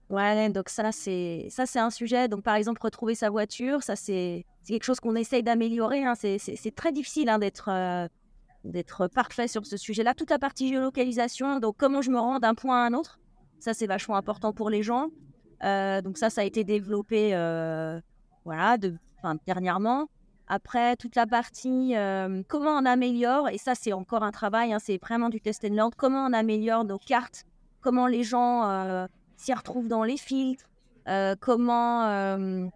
Ouais, donc ça, c'est ça, c'est un sujet. Donc, par exemple, retrouver sa voiture, ça, c'est quelque chose qu'on essaye d'améliorer. Hein. C'est très difficile hein, d'être d'être parfait sur ce sujet-là. Toute la partie géolocalisation, donc comment je me rends d'un point à un autre, ça c'est vachement important pour les gens. Euh, donc ça, ça a été développé euh, voilà, de, dernièrement. Après, toute la partie euh, comment on améliore, et ça c'est encore un travail, hein, c'est vraiment du test and learn, comment on améliore nos cartes, comment les gens s'y retrouvent dans les filtres, comment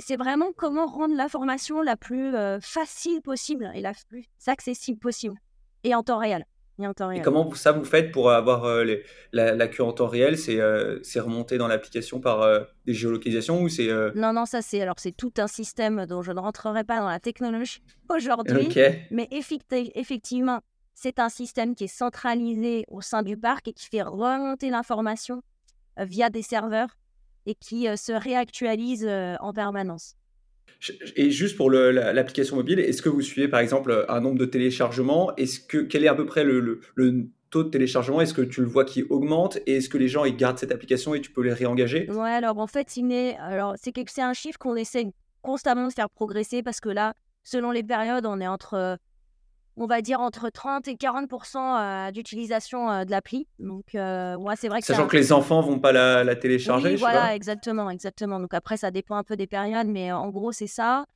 c'est vraiment comment rendre l'information la plus euh, facile possible et la plus accessible possible et en temps réel. Et, en temps réel. et comment ça vous faites pour avoir euh, la, queue en temps réel? C'est euh, remonté dans l'application par des géolocalisations ou c'est Non, non, ça c'est alors c'est tout un système dont je ne rentrerai pas dans la technologie [LAUGHS] aujourd'hui. Mais effectivement, c'est un système qui est centralisé au sein du parc et qui fait remonter l'information via des serveurs et qui euh, se réactualise euh, en permanence. Et juste pour l'application mobile, est-ce que vous suivez par exemple un nombre de téléchargements? Est-ce que quel est à peu près le, taux de téléchargement? Est-ce que tu le vois qui augmente? Et est-ce que les gens ils gardent cette application et tu peux les réengager? Ouais, alors en fait, alors c'est c'est un chiffre qu'on essaie constamment de faire progresser parce que là, selon les périodes, on est entre on va dire entre 30 et 40% euh, d'utilisation euh, de l'appli. Donc, euh, c'est vrai que sachant que les enfants vont pas la, télécharger. Oui, voilà, exactement, exactement. Donc après, ça dépend un peu des périodes, mais en gros, c'est ça.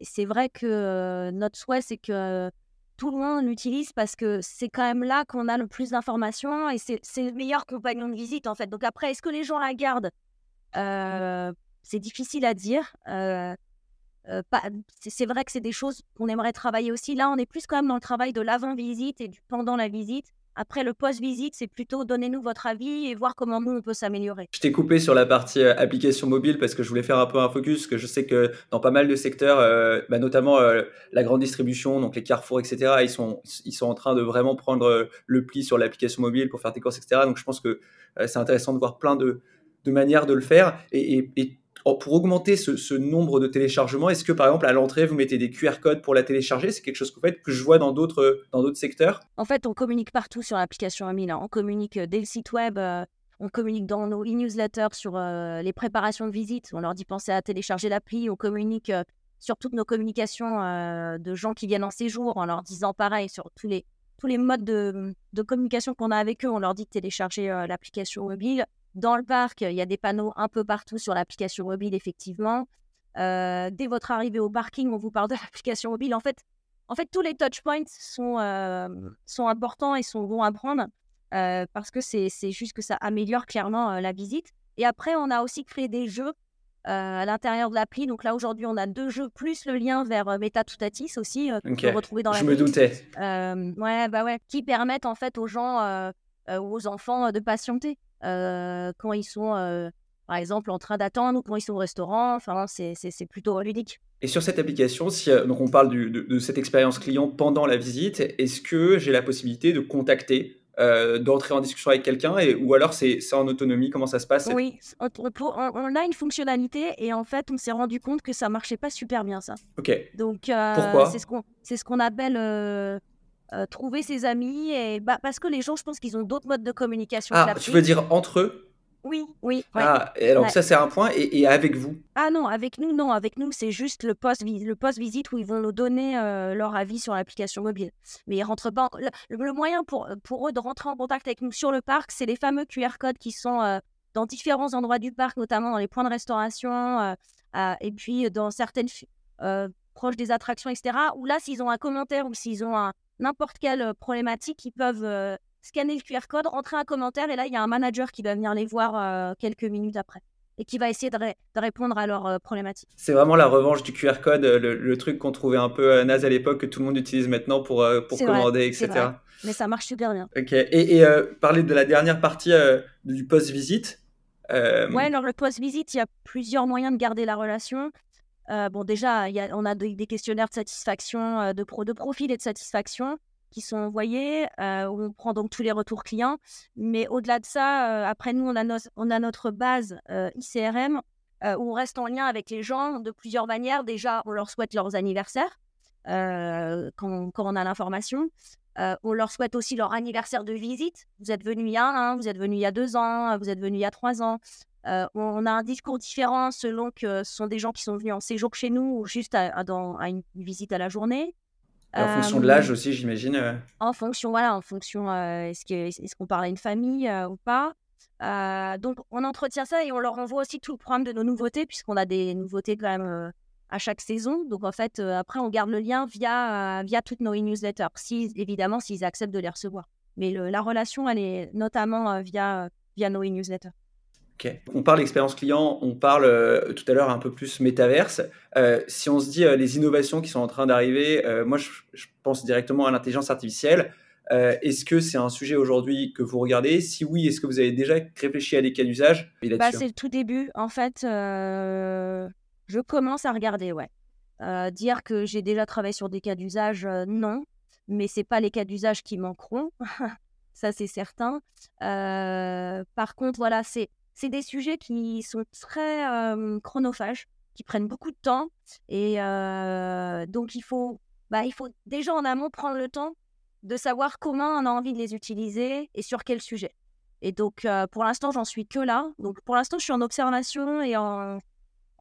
C'est vrai que notre souhait, c'est que tout le monde l'utilise parce que c'est quand même là qu'on a le plus d'informations et c'est le meilleur compagnon de visite en fait. Donc après, est-ce que les gens la gardent? C'est difficile à dire. Euh, c'est vrai que c'est des choses qu'on aimerait travailler aussi. Là, on est plus quand même dans le travail de l'avant-visite et du pendant la visite. Après, le post-visite, c'est plutôt donnez-nous votre avis et voir comment nous, on peut s'améliorer. Je t'ai coupé sur la partie application mobile parce que je voulais faire un peu un focus, que je sais que dans pas mal de secteurs, bah, notamment la grande distribution, donc les carrefours, etc., ils sont, ils sont en train de vraiment prendre le pli sur l'application mobile pour faire des courses, etc. Donc je pense que c'est intéressant de voir plein de, de manières de le faire. Et, pour augmenter ce, nombre de téléchargements, est-ce que par exemple à l'entrée vous mettez des QR codes pour la télécharger? C'est quelque chose que vous faites que je vois dans d'autres dans d'autres secteurs? En fait, on communique partout sur l'application Amina. On communique euh, dès le site web. Euh, on communique dans nos e-newsletters sur les préparations de visite. On leur dit pensez à télécharger l'appli. On communique sur toutes nos communications de gens qui viennent en séjour en leur disant pareil sur tous les, tous les modes de, de communication qu'on a avec eux. On leur dit de télécharger l'application mobile. Dans le parc, il y a des panneaux un peu partout sur l'application mobile, effectivement. dès votre arrivée au parking, on vous parle de [LAUGHS] l'application mobile. En fait, en fait, tous les touchpoints sont, sont importants et sont bons à prendre parce que c'est juste que ça améliore clairement la visite. Et après, on a aussi créé des jeux à l'intérieur de l'appli. Donc là, aujourd'hui, on a deux jeux plus le lien vers Metatutatis aussi, qu'on peut retrouver dans l'appli. Je me doutais. ouais, bah ouais, qui permettent en fait aux gens aux enfants de patienter quand ils sont par exemple, en train d'attendre ou quand ils sont au restaurant. Enfin, c'est plutôt ludique. Et sur cette application, si euh, donc on parle de, cette expérience client pendant la visite, est-ce que j'ai la possibilité de contacter, euh, d'entrer en discussion avec quelqu'un, ou alors c'est en autonomie? Comment ça se passe? Oui, on, a une fonctionnalité et en fait, on s'est rendu compte que ça marchait pas super bien ça. Ok. Donc, euh, C'est ce qu'on appelle trouver ses amis et bah, parce que les gens, je pense qu'ils ont d'autres modes de communication. Ah, tu veux dire entre eux? Oui, oui. Ah, et alors ça c'est un point, et, avec vous? Ah non, avec nous, non. Avec nous, c'est juste le post-visite où ils vont nous donner euh, leur avis sur l'application mobile. Mais ils rentrent pas. Le, moyen pour, pour eux de rentrer en contact avec nous sur le parc, c'est les fameux QR codes qui sont euh, dans différents endroits du parc, notamment dans les points de restauration, euh, et puis dans certaines proches des attractions, etc. Où là, s'ils ont un commentaire ou s'ils ont n'importe quelle problématique, ils peuvent scanner le QR code, rentrer un commentaire et là, il y a un manager qui va venir les voir euh, quelques minutes après et qui va essayer de, répondre à leurs euh, problématiques. C'est vraiment la revanche du QR code, euh, le, truc qu'on trouvait un peu naze à l'époque, que tout le monde utilise maintenant pour, pour commander, etc. Mais ça marche super bien. Ok. Et, parler de la dernière partie du post-visite. Ouais, alors le post-visite, il y a plusieurs moyens de garder la relation. Bon, déjà, on a des, questionnaires de satisfaction, de, pro, profil et de satisfaction qui sont envoyés, on prend donc tous les retours clients. Mais au-delà de ça, après nous, on a, notre base ICRM où on reste en lien avec les gens de plusieurs manières. Déjà, on leur souhaite leurs anniversaires quand, on a l'information. On leur souhaite aussi leur anniversaire de visite. Vous êtes venu il y a un, vous êtes venu il y a deux ans, vous êtes venu il y a trois ans. on a un discours différent selon que ce sont des gens qui sont venus en séjour chez nous ou juste dans, à une visite à la journée en fonction de l'âge aussi, j'imagine. Euh. En fonction, voilà, en fonction, euh, est-ce qu'on parle à une famille euh, ou pas. donc, on entretient ça et on leur envoie aussi tout le programme de nos nouveautés, puisqu'on a des nouveautés quand même à chaque saison. Donc, en fait, après, on garde le lien via, via toutes nos e-newsletters, si, évidemment, s'ils acceptent de les recevoir. Mais la relation, elle est notamment via, via nos e-newsletters. On parle expérience client, on parle euh, tout à l'heure un peu plus métaverse. Euh, si on se dit euh, les innovations qui sont en train d'arriver, moi je, pense directement à l'intelligence artificielle. est-ce que c'est un sujet aujourd'hui que vous regardez? Si oui, est-ce que vous avez déjà réfléchi à des cas d'usage? Bah, C'est le tout début. En fait, je commence à regarder, ouais. dire que j'ai déjà travaillé sur des cas d'usage, non. Mais c'est pas les cas d'usage qui manqueront. [LAUGHS] ça, c'est certain. par contre, voilà, c'est c'est des sujets qui sont très chronophages, qui prennent beaucoup de temps. Et donc, il faut, bah, il faut déjà en amont prendre le temps de savoir comment on a envie de les utiliser et sur quel sujet. Et donc, pour l'instant, j'en suis que là. Donc, pour l'instant, je suis en observation et en,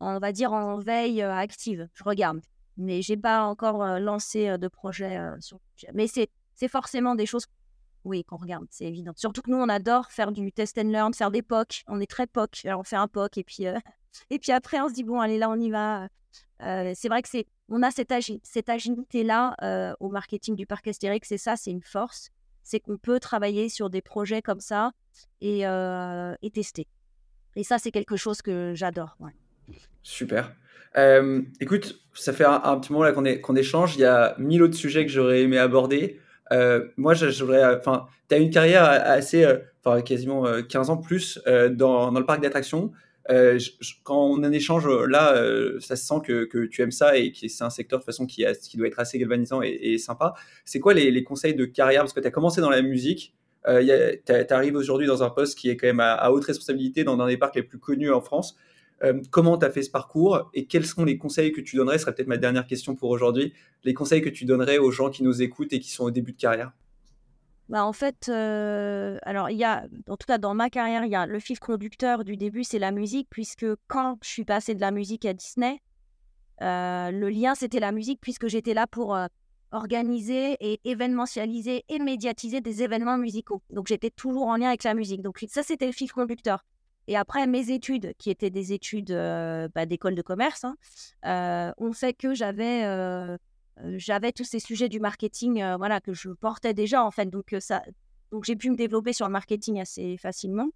on va dire, en veille active. Je regarde. Mais j'ai pas encore lancé de projet sur. Mais c'est forcément des choses oui, qu'on regarde, c'est évident. Surtout que nous, on adore faire du test and learn, faire des POC. On est très POC. Alors, on fait un POC et puis, euh, [LAUGHS] et puis après, on se dit, bon, allez, là, on y va. Euh, c'est vrai que c'est, on a cette, cette agilité-là euh, au marketing du parc Astérix. C'est ça, c'est une force. C'est qu'on peut travailler sur des projets comme ça et tester. Et ça, c'est quelque chose que j'adore. Super. écoute, ça fait un, petit moment qu'on, échange. Il y a mille autres sujets que j'aurais aimé aborder. Euh, moi, j'aurais, euh, enfin, tu as une carrière assez, euh, enfin, quasiment 15 ans plus dans, le parc d'attractions. quand on échange là, ça se sent que, tu aimes ça et que c'est un secteur de façon qui, doit être assez galvanisant et, sympa. C'est quoi les, conseils de carrière? Parce que tu as commencé dans la musique, euh, tu arrives aujourd'hui dans un poste qui est quand même à haute responsabilité dans un des parcs les plus connus en France. Euh, comment tu as fait ce parcours et quels sont les conseils que tu donnerais? Ce serait peut-être ma dernière question pour aujourd'hui. Les conseils que tu donnerais aux gens qui nous écoutent et qui sont au début de carrière? Bah, en fait, alors il y a, en tout cas dans ma carrière, il y a le fil conducteur du début, c'est la musique, puisque quand je suis passée de la musique à Disney, le lien c'était la musique, puisque j'étais là pour organiser et événementialiser et médiatiser des événements musicaux. Donc j'étais toujours en lien avec la musique. Donc ça c'était le fil conducteur. Et après mes études, qui étaient des études bah, d'école de commerce, hein, ont fait que j'avais j'avais tous ces sujets du marketing voilà, que je portais déjà, en fait. Donc, ça, donc j'ai pu me développer sur le marketing assez facilement.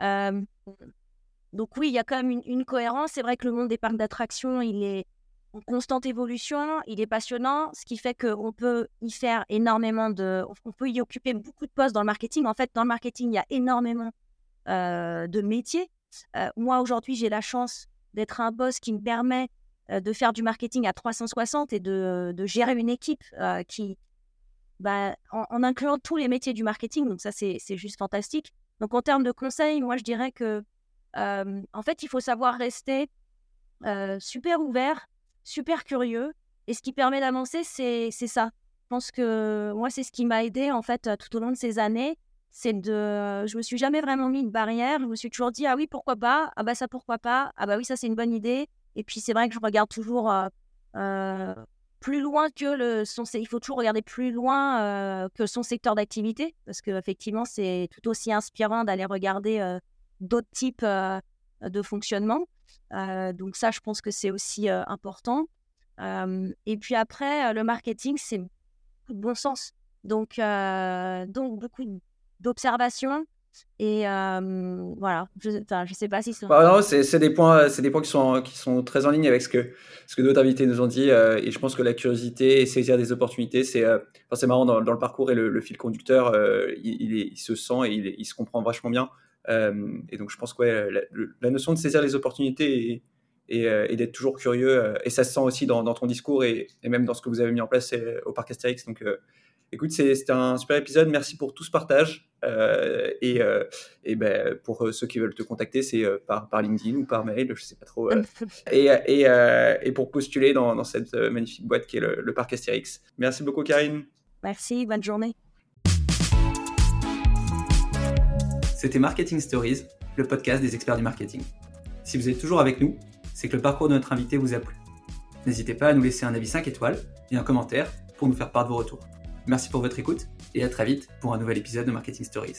donc, oui, il y a quand même une, cohérence. C'est vrai que le monde des parcs d'attractions, il est en constante évolution, il est passionnant, ce qui fait qu'on peut y faire énormément de. On peut y occuper beaucoup de postes dans le marketing. En fait, dans le marketing, il y a énormément de métiers. moi, aujourd'hui, j'ai la chance d'être un boss qui me permet euh, de faire du marketing à 360 et de, gérer une équipe euh, qui, bah, en, incluant tous les métiers du marketing. Donc ça, c'est juste fantastique. Donc en termes de conseils, moi, je dirais que, euh, en fait, il faut savoir rester super ouvert, super curieux. Et ce qui permet d'avancer, c'est ça. Je pense que moi, c'est ce qui m'a aidé, en fait, tout au long de ces années. C'est de, je me suis jamais vraiment mis une barrière. Je me suis toujours dit, ah oui, pourquoi pas? Ah bah ça, pourquoi pas? Ah bah oui, ça, c'est une bonne idée. Et puis c'est vrai que je regarde toujours plus loin que le son. Il faut toujours regarder plus loin que son secteur d'activité parce qu'effectivement c'est tout aussi inspirant d'aller regarder d'autres types de fonctionnement. donc ça, je pense que c'est aussi important. et puis après, le marketing, c'est bon sens. Donc, donc beaucoup d'observation, et voilà, je ne sais pas si bah c'est des points, c'est des points qui sont qui sont très en ligne avec ce que ce que d'autres invités nous ont dit. et je pense que la curiosité et saisir des opportunités, c'est enfin, marrant dans, le parcours et le, fil conducteur, il, il, se sent et il, se comprend vachement bien. et donc je pense que la, notion de saisir les opportunités et, d'être toujours curieux, et ça se sent aussi dans, ton discours et, et, même dans ce que vous avez mis en place au Parc Astérix. Donc Écoute, c'était un super épisode. Merci pour tout ce partage. Euh, et, euh, et ben, pour euh, ceux qui veulent te contacter, c'est par, par LinkedIn ou par mail, je sais pas trop. [LAUGHS] et, et, et, pour postuler dans, dans, cette magnifique boîte qui est le, le Parc Astérix. Merci beaucoup, Karine. Merci, bonne journée. C'était Marketing Stories, le podcast des experts du marketing. Si vous êtes toujours avec nous, c'est que le parcours de notre invité vous a plu. N'hésitez pas à nous laisser un avis 5 étoiles et un commentaire pour nous faire part de vos retours. Merci pour votre écoute et à très vite pour un nouvel épisode de Marketing Stories.